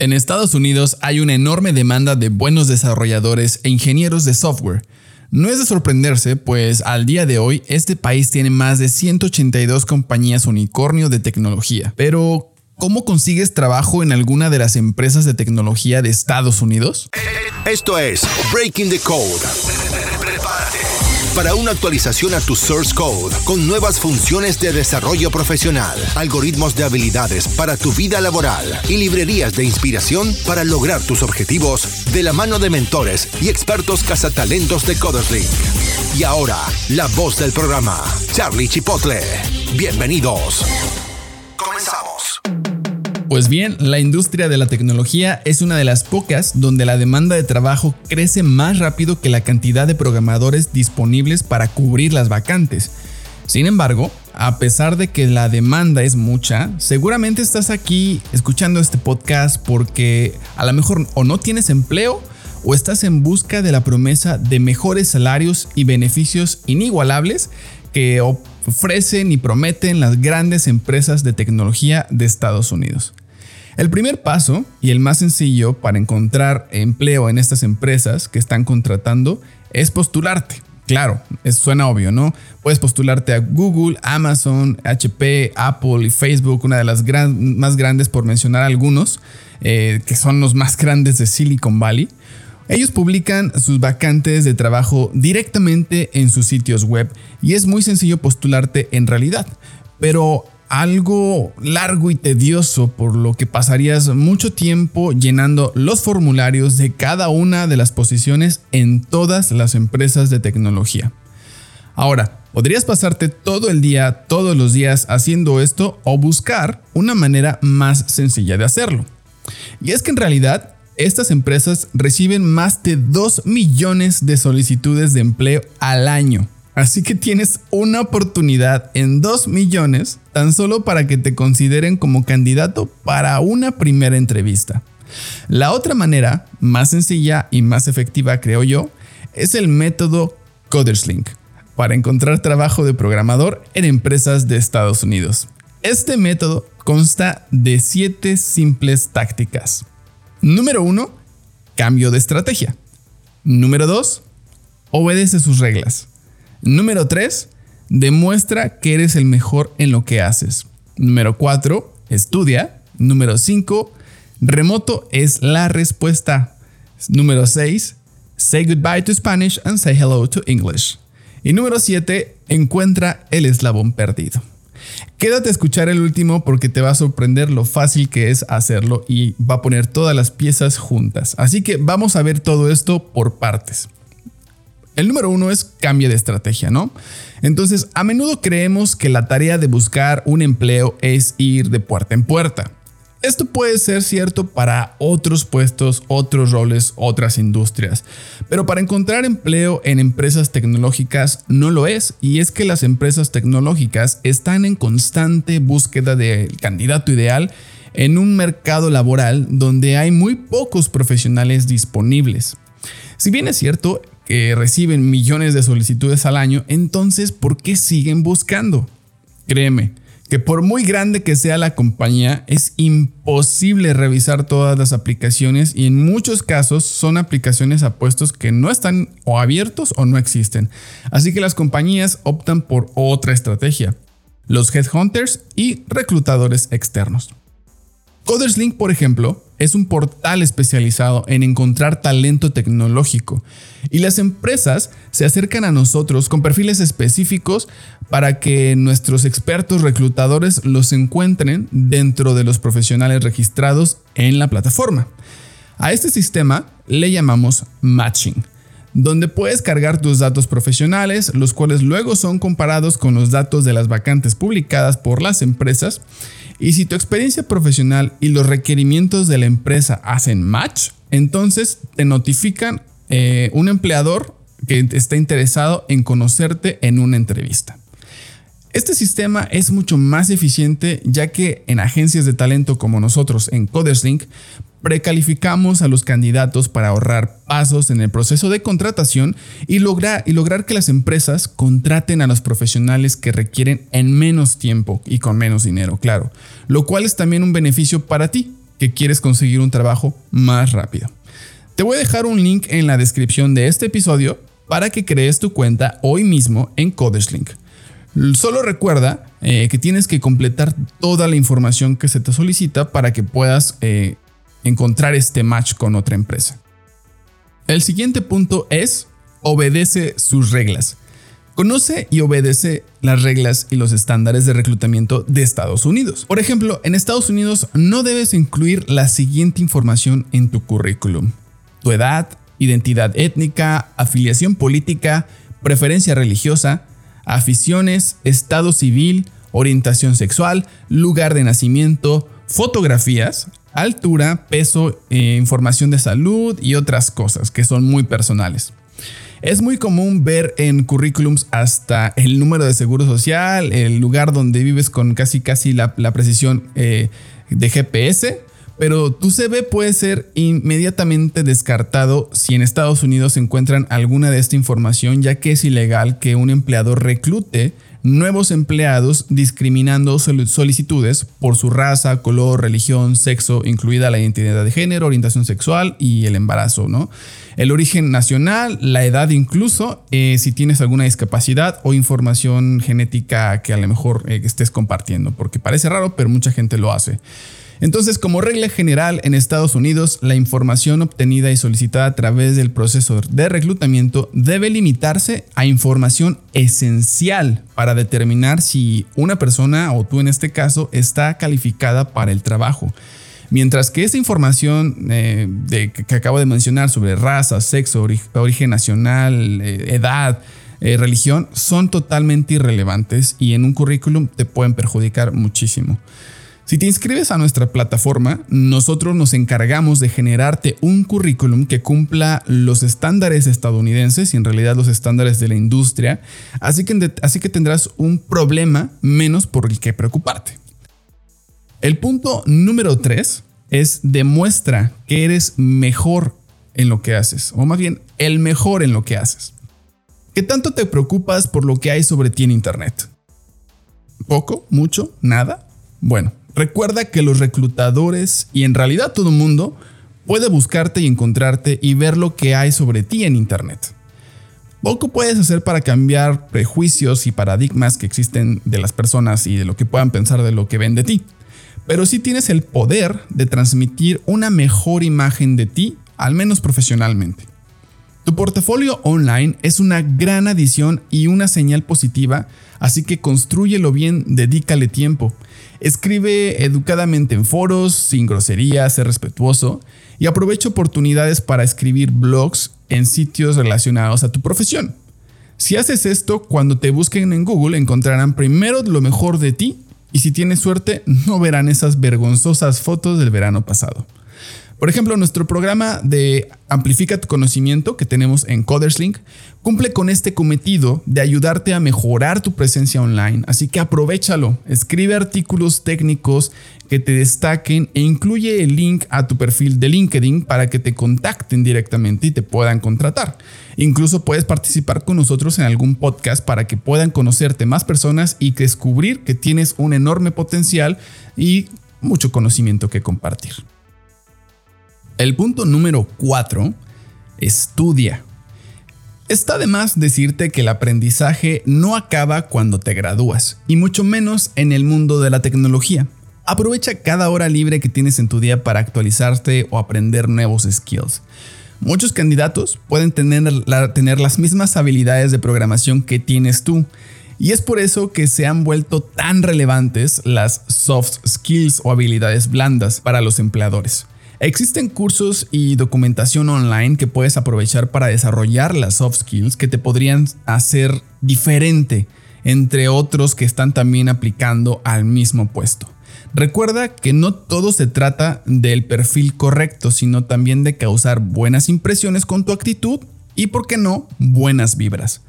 En Estados Unidos hay una enorme demanda de buenos desarrolladores e ingenieros de software. No es de sorprenderse, pues al día de hoy este país tiene más de 182 compañías unicornio de tecnología. Pero, ¿cómo consigues trabajo en alguna de las empresas de tecnología de Estados Unidos? Esto es Breaking the Code para una actualización a tu source code con nuevas funciones de desarrollo profesional, algoritmos de habilidades para tu vida laboral y librerías de inspiración para lograr tus objetivos de la mano de mentores y expertos cazatalentos de CodersLink. Y ahora, la voz del programa, Charlie Chipotle. Bienvenidos. Pues bien, la industria de la tecnología es una de las pocas donde la demanda de trabajo crece más rápido que la cantidad de programadores disponibles para cubrir las vacantes. Sin embargo, a pesar de que la demanda es mucha, seguramente estás aquí escuchando este podcast porque a lo mejor o no tienes empleo o estás en busca de la promesa de mejores salarios y beneficios inigualables que ofrecen y prometen las grandes empresas de tecnología de Estados Unidos. El primer paso y el más sencillo para encontrar empleo en estas empresas que están contratando es postularte. Claro, suena obvio, ¿no? Puedes postularte a Google, Amazon, HP, Apple y Facebook, una de las más grandes por mencionar algunos, eh, que son los más grandes de Silicon Valley. Ellos publican sus vacantes de trabajo directamente en sus sitios web y es muy sencillo postularte en realidad. Pero algo largo y tedioso por lo que pasarías mucho tiempo llenando los formularios de cada una de las posiciones en todas las empresas de tecnología. Ahora, podrías pasarte todo el día, todos los días haciendo esto o buscar una manera más sencilla de hacerlo. Y es que en realidad estas empresas reciben más de 2 millones de solicitudes de empleo al año. Así que tienes una oportunidad en 2 millones tan solo para que te consideren como candidato para una primera entrevista. La otra manera, más sencilla y más efectiva creo yo, es el método Coderslink para encontrar trabajo de programador en empresas de Estados Unidos. Este método consta de 7 simples tácticas. Número 1. Cambio de estrategia. Número 2. Obedece sus reglas. Número 3. Demuestra que eres el mejor en lo que haces. Número 4. Estudia. Número 5. Remoto es la respuesta. Número 6. Say goodbye to Spanish and say hello to English. Y número 7. Encuentra el eslabón perdido. Quédate a escuchar el último porque te va a sorprender lo fácil que es hacerlo y va a poner todas las piezas juntas. Así que vamos a ver todo esto por partes. El número uno es cambio de estrategia, ¿no? Entonces, a menudo creemos que la tarea de buscar un empleo es ir de puerta en puerta. Esto puede ser cierto para otros puestos, otros roles, otras industrias, pero para encontrar empleo en empresas tecnológicas no lo es, y es que las empresas tecnológicas están en constante búsqueda del candidato ideal en un mercado laboral donde hay muy pocos profesionales disponibles. Si bien es cierto que reciben millones de solicitudes al año, entonces ¿por qué siguen buscando? Créeme, que por muy grande que sea la compañía, es imposible revisar todas las aplicaciones y en muchos casos son aplicaciones a puestos que no están o abiertos o no existen. Así que las compañías optan por otra estrategia, los headhunters y reclutadores externos. Coderslink, por ejemplo, es un portal especializado en encontrar talento tecnológico y las empresas se acercan a nosotros con perfiles específicos para que nuestros expertos reclutadores los encuentren dentro de los profesionales registrados en la plataforma. A este sistema le llamamos matching donde puedes cargar tus datos profesionales, los cuales luego son comparados con los datos de las vacantes publicadas por las empresas y si tu experiencia profesional y los requerimientos de la empresa hacen match, entonces te notifican eh, un empleador que está interesado en conocerte en una entrevista. Este sistema es mucho más eficiente ya que en agencias de talento como nosotros en Coderslink precalificamos a los candidatos para ahorrar pasos en el proceso de contratación y lograr, y lograr que las empresas contraten a los profesionales que requieren en menos tiempo y con menos dinero, claro, lo cual es también un beneficio para ti, que quieres conseguir un trabajo más rápido. Te voy a dejar un link en la descripción de este episodio para que crees tu cuenta hoy mismo en Coderslink. Solo recuerda eh, que tienes que completar toda la información que se te solicita para que puedas eh, encontrar este match con otra empresa. El siguiente punto es obedece sus reglas. Conoce y obedece las reglas y los estándares de reclutamiento de Estados Unidos. Por ejemplo, en Estados Unidos no debes incluir la siguiente información en tu currículum. Tu edad, identidad étnica, afiliación política, preferencia religiosa, aficiones, estado civil, orientación sexual, lugar de nacimiento, fotografías, altura, peso, eh, información de salud y otras cosas que son muy personales. Es muy común ver en currículums hasta el número de seguro social, el lugar donde vives con casi casi la, precisión eh, de GPS, pero tu CV puede ser inmediatamente descartado si en Estados Unidos encuentran alguna de esta información, ya que es ilegal que un empleador reclute nuevos empleados discriminando solicitudes por su raza, color, religión, sexo, incluida la identidad de género, orientación sexual y el embarazo, ¿no? El origen nacional, la edad incluso, eh, si tienes alguna discapacidad o información genética que a lo mejor eh, estés compartiendo, porque parece raro, pero mucha gente lo hace. Entonces, como regla general en Estados Unidos, la información obtenida y solicitada a través del proceso de reclutamiento debe limitarse a información esencial para determinar si una persona, o tú en este caso, está calificada para el trabajo. Mientras que esa información eh, que, acabo de mencionar sobre raza, sexo, origen nacional, eh, edad, eh, religión, son totalmente irrelevantes y en un currículum te pueden perjudicar muchísimo. Si te inscribes a nuestra plataforma, nosotros nos encargamos de generarte un currículum que cumpla los estándares estadounidenses y en realidad los estándares de la industria, así que, así que tendrás un problema menos por el que preocuparte. El punto número 3 es demuestra que eres mejor en lo que haces, o más bien el mejor en lo que haces. ¿Qué tanto te preocupas por lo que hay sobre ti en Internet? ¿Poco? ¿Mucho? ¿Nada? Bueno, Recuerda que los reclutadores y en realidad todo el mundo puede buscarte y encontrarte y ver lo que hay sobre ti en Internet. Poco puedes hacer para cambiar prejuicios y paradigmas que existen de las personas y de lo que puedan pensar de lo que ven de ti. Pero sí tienes el poder de transmitir una mejor imagen de ti, al menos profesionalmente. Tu portafolio online es una gran adición y una señal positiva, así que construyelo bien, dedícale tiempo Escribe educadamente en foros, sin groserías, sé respetuoso y aprovecha oportunidades para escribir blogs en sitios relacionados a tu profesión. Si haces esto, cuando te busquen en Google encontrarán primero lo mejor de ti y si tienes suerte no verán esas vergonzosas fotos del verano pasado. Por ejemplo, nuestro programa de Amplifica tu conocimiento que tenemos en Coderslink cumple con este cometido de ayudarte a mejorar tu presencia online, así que aprovechalo, escribe artículos técnicos que te destaquen e incluye el link a tu perfil de LinkedIn para que te contacten directamente y te puedan contratar. Incluso puedes participar con nosotros en algún podcast para que puedan conocerte más personas y descubrir que tienes un enorme potencial y mucho conocimiento que compartir. El punto número 4, estudia. Está de más decirte que el aprendizaje no acaba cuando te gradúas, y mucho menos en el mundo de la tecnología. Aprovecha cada hora libre que tienes en tu día para actualizarte o aprender nuevos skills. Muchos candidatos pueden tener, tener las mismas habilidades de programación que tienes tú, y es por eso que se han vuelto tan relevantes las soft skills o habilidades blandas para los empleadores. Existen cursos y documentación online que puedes aprovechar para desarrollar las soft skills que te podrían hacer diferente entre otros que están también aplicando al mismo puesto. Recuerda que no todo se trata del perfil correcto, sino también de causar buenas impresiones con tu actitud y, por qué no, buenas vibras.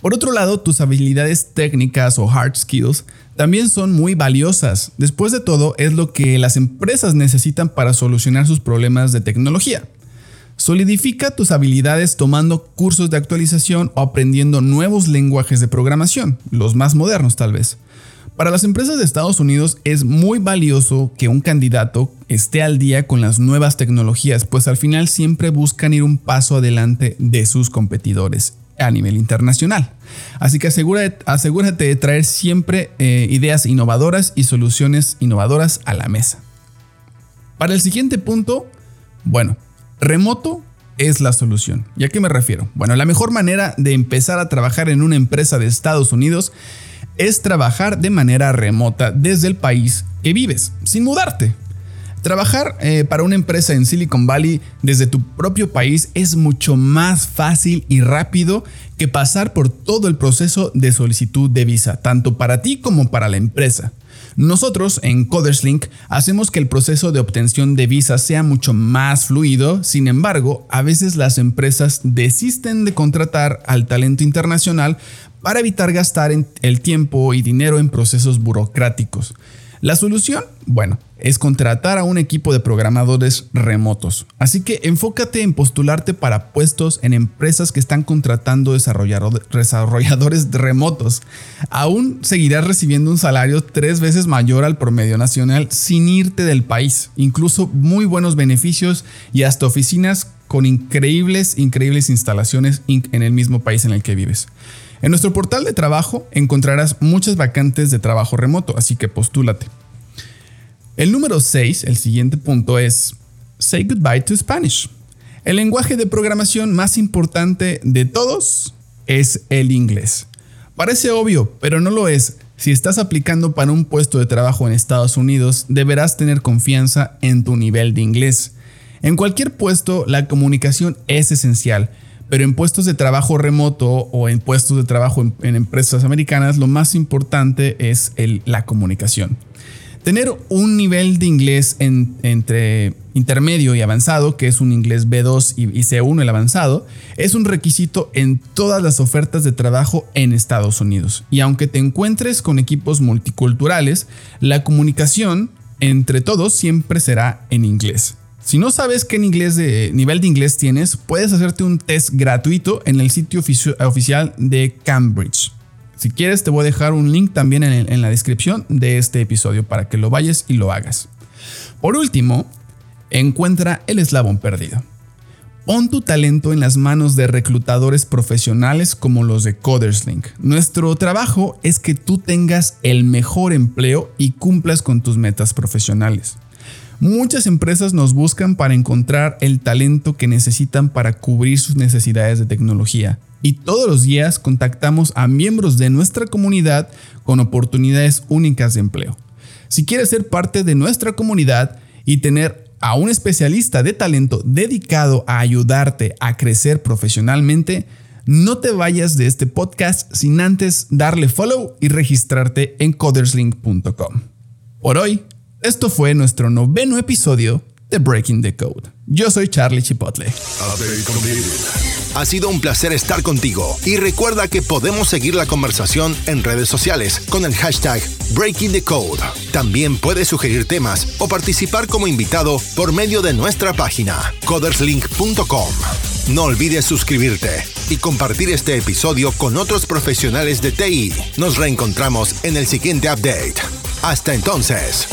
Por otro lado, tus habilidades técnicas o hard skills también son muy valiosas. Después de todo, es lo que las empresas necesitan para solucionar sus problemas de tecnología. Solidifica tus habilidades tomando cursos de actualización o aprendiendo nuevos lenguajes de programación, los más modernos tal vez. Para las empresas de Estados Unidos es muy valioso que un candidato esté al día con las nuevas tecnologías, pues al final siempre buscan ir un paso adelante de sus competidores a nivel internacional. Así que asegúrate, de traer siempre eh, ideas innovadoras y soluciones innovadoras a la mesa. Para el siguiente punto, bueno, remoto es la solución. ¿Y a qué me refiero? Bueno, la mejor manera de empezar a trabajar en una empresa de Estados Unidos es trabajar de manera remota desde el país que vives, sin mudarte. Trabajar eh, para una empresa en Silicon Valley desde tu propio país es mucho más fácil y rápido que pasar por todo el proceso de solicitud de visa, tanto para ti como para la empresa. Nosotros en CodersLink hacemos que el proceso de obtención de visa sea mucho más fluido, sin embargo, a veces las empresas desisten de contratar al talento internacional para evitar gastar el tiempo y dinero en procesos burocráticos. La solución, bueno, es contratar a un equipo de programadores remotos. Así que enfócate en postularte para puestos en empresas que están contratando desarrolladores remotos. Aún seguirás recibiendo un salario tres veces mayor al promedio nacional sin irte del país. Incluso muy buenos beneficios y hasta oficinas con increíbles, increíbles instalaciones en el mismo país en el que vives. En nuestro portal de trabajo encontrarás muchas vacantes de trabajo remoto, así que postúlate. El número 6, el siguiente punto es Say Goodbye to Spanish. El lenguaje de programación más importante de todos es el inglés. Parece obvio, pero no lo es. Si estás aplicando para un puesto de trabajo en Estados Unidos, deberás tener confianza en tu nivel de inglés. En cualquier puesto, la comunicación es esencial pero en puestos de trabajo remoto o en puestos de trabajo en, empresas americanas, lo más importante es la comunicación. Tener un nivel de inglés entre intermedio y avanzado, que es un inglés B2 y, y, C1 el avanzado, es un requisito en todas las ofertas de trabajo en Estados Unidos. Y aunque te encuentres con equipos multiculturales, la comunicación entre todos siempre será en inglés. Si no sabes qué nivel de inglés tienes, puedes hacerte un test gratuito en el sitio oficial de Cambridge. Si quieres, te voy a dejar un link también en, en la descripción de este episodio para que lo vayas y lo hagas. Por último, encuentra el eslabón perdido. Pon tu talento en las manos de reclutadores profesionales como los de CodersLink. Nuestro trabajo es que tú tengas el mejor empleo y cumplas con tus metas profesionales. Muchas empresas nos buscan para encontrar el talento que necesitan para cubrir sus necesidades de tecnología. Y todos los días contactamos a miembros de nuestra comunidad con oportunidades únicas de empleo. Si quieres ser parte de nuestra comunidad y tener a un especialista de talento dedicado a ayudarte a crecer profesionalmente, no te vayas de este podcast sin antes darle follow y registrarte en coderslink.com. Por hoy, esto fue nuestro noveno episodio de Breaking the Code. Yo soy Charlie Chipotle. Ha sido un placer estar contigo y recuerda que podemos seguir la conversación en redes sociales con el hashtag Breaking the Code. También puedes sugerir temas o participar como invitado por medio de nuestra página coderslink.com. No olvides suscribirte y compartir este episodio con otros profesionales de TI. Nos reencontramos en el siguiente update. Hasta entonces.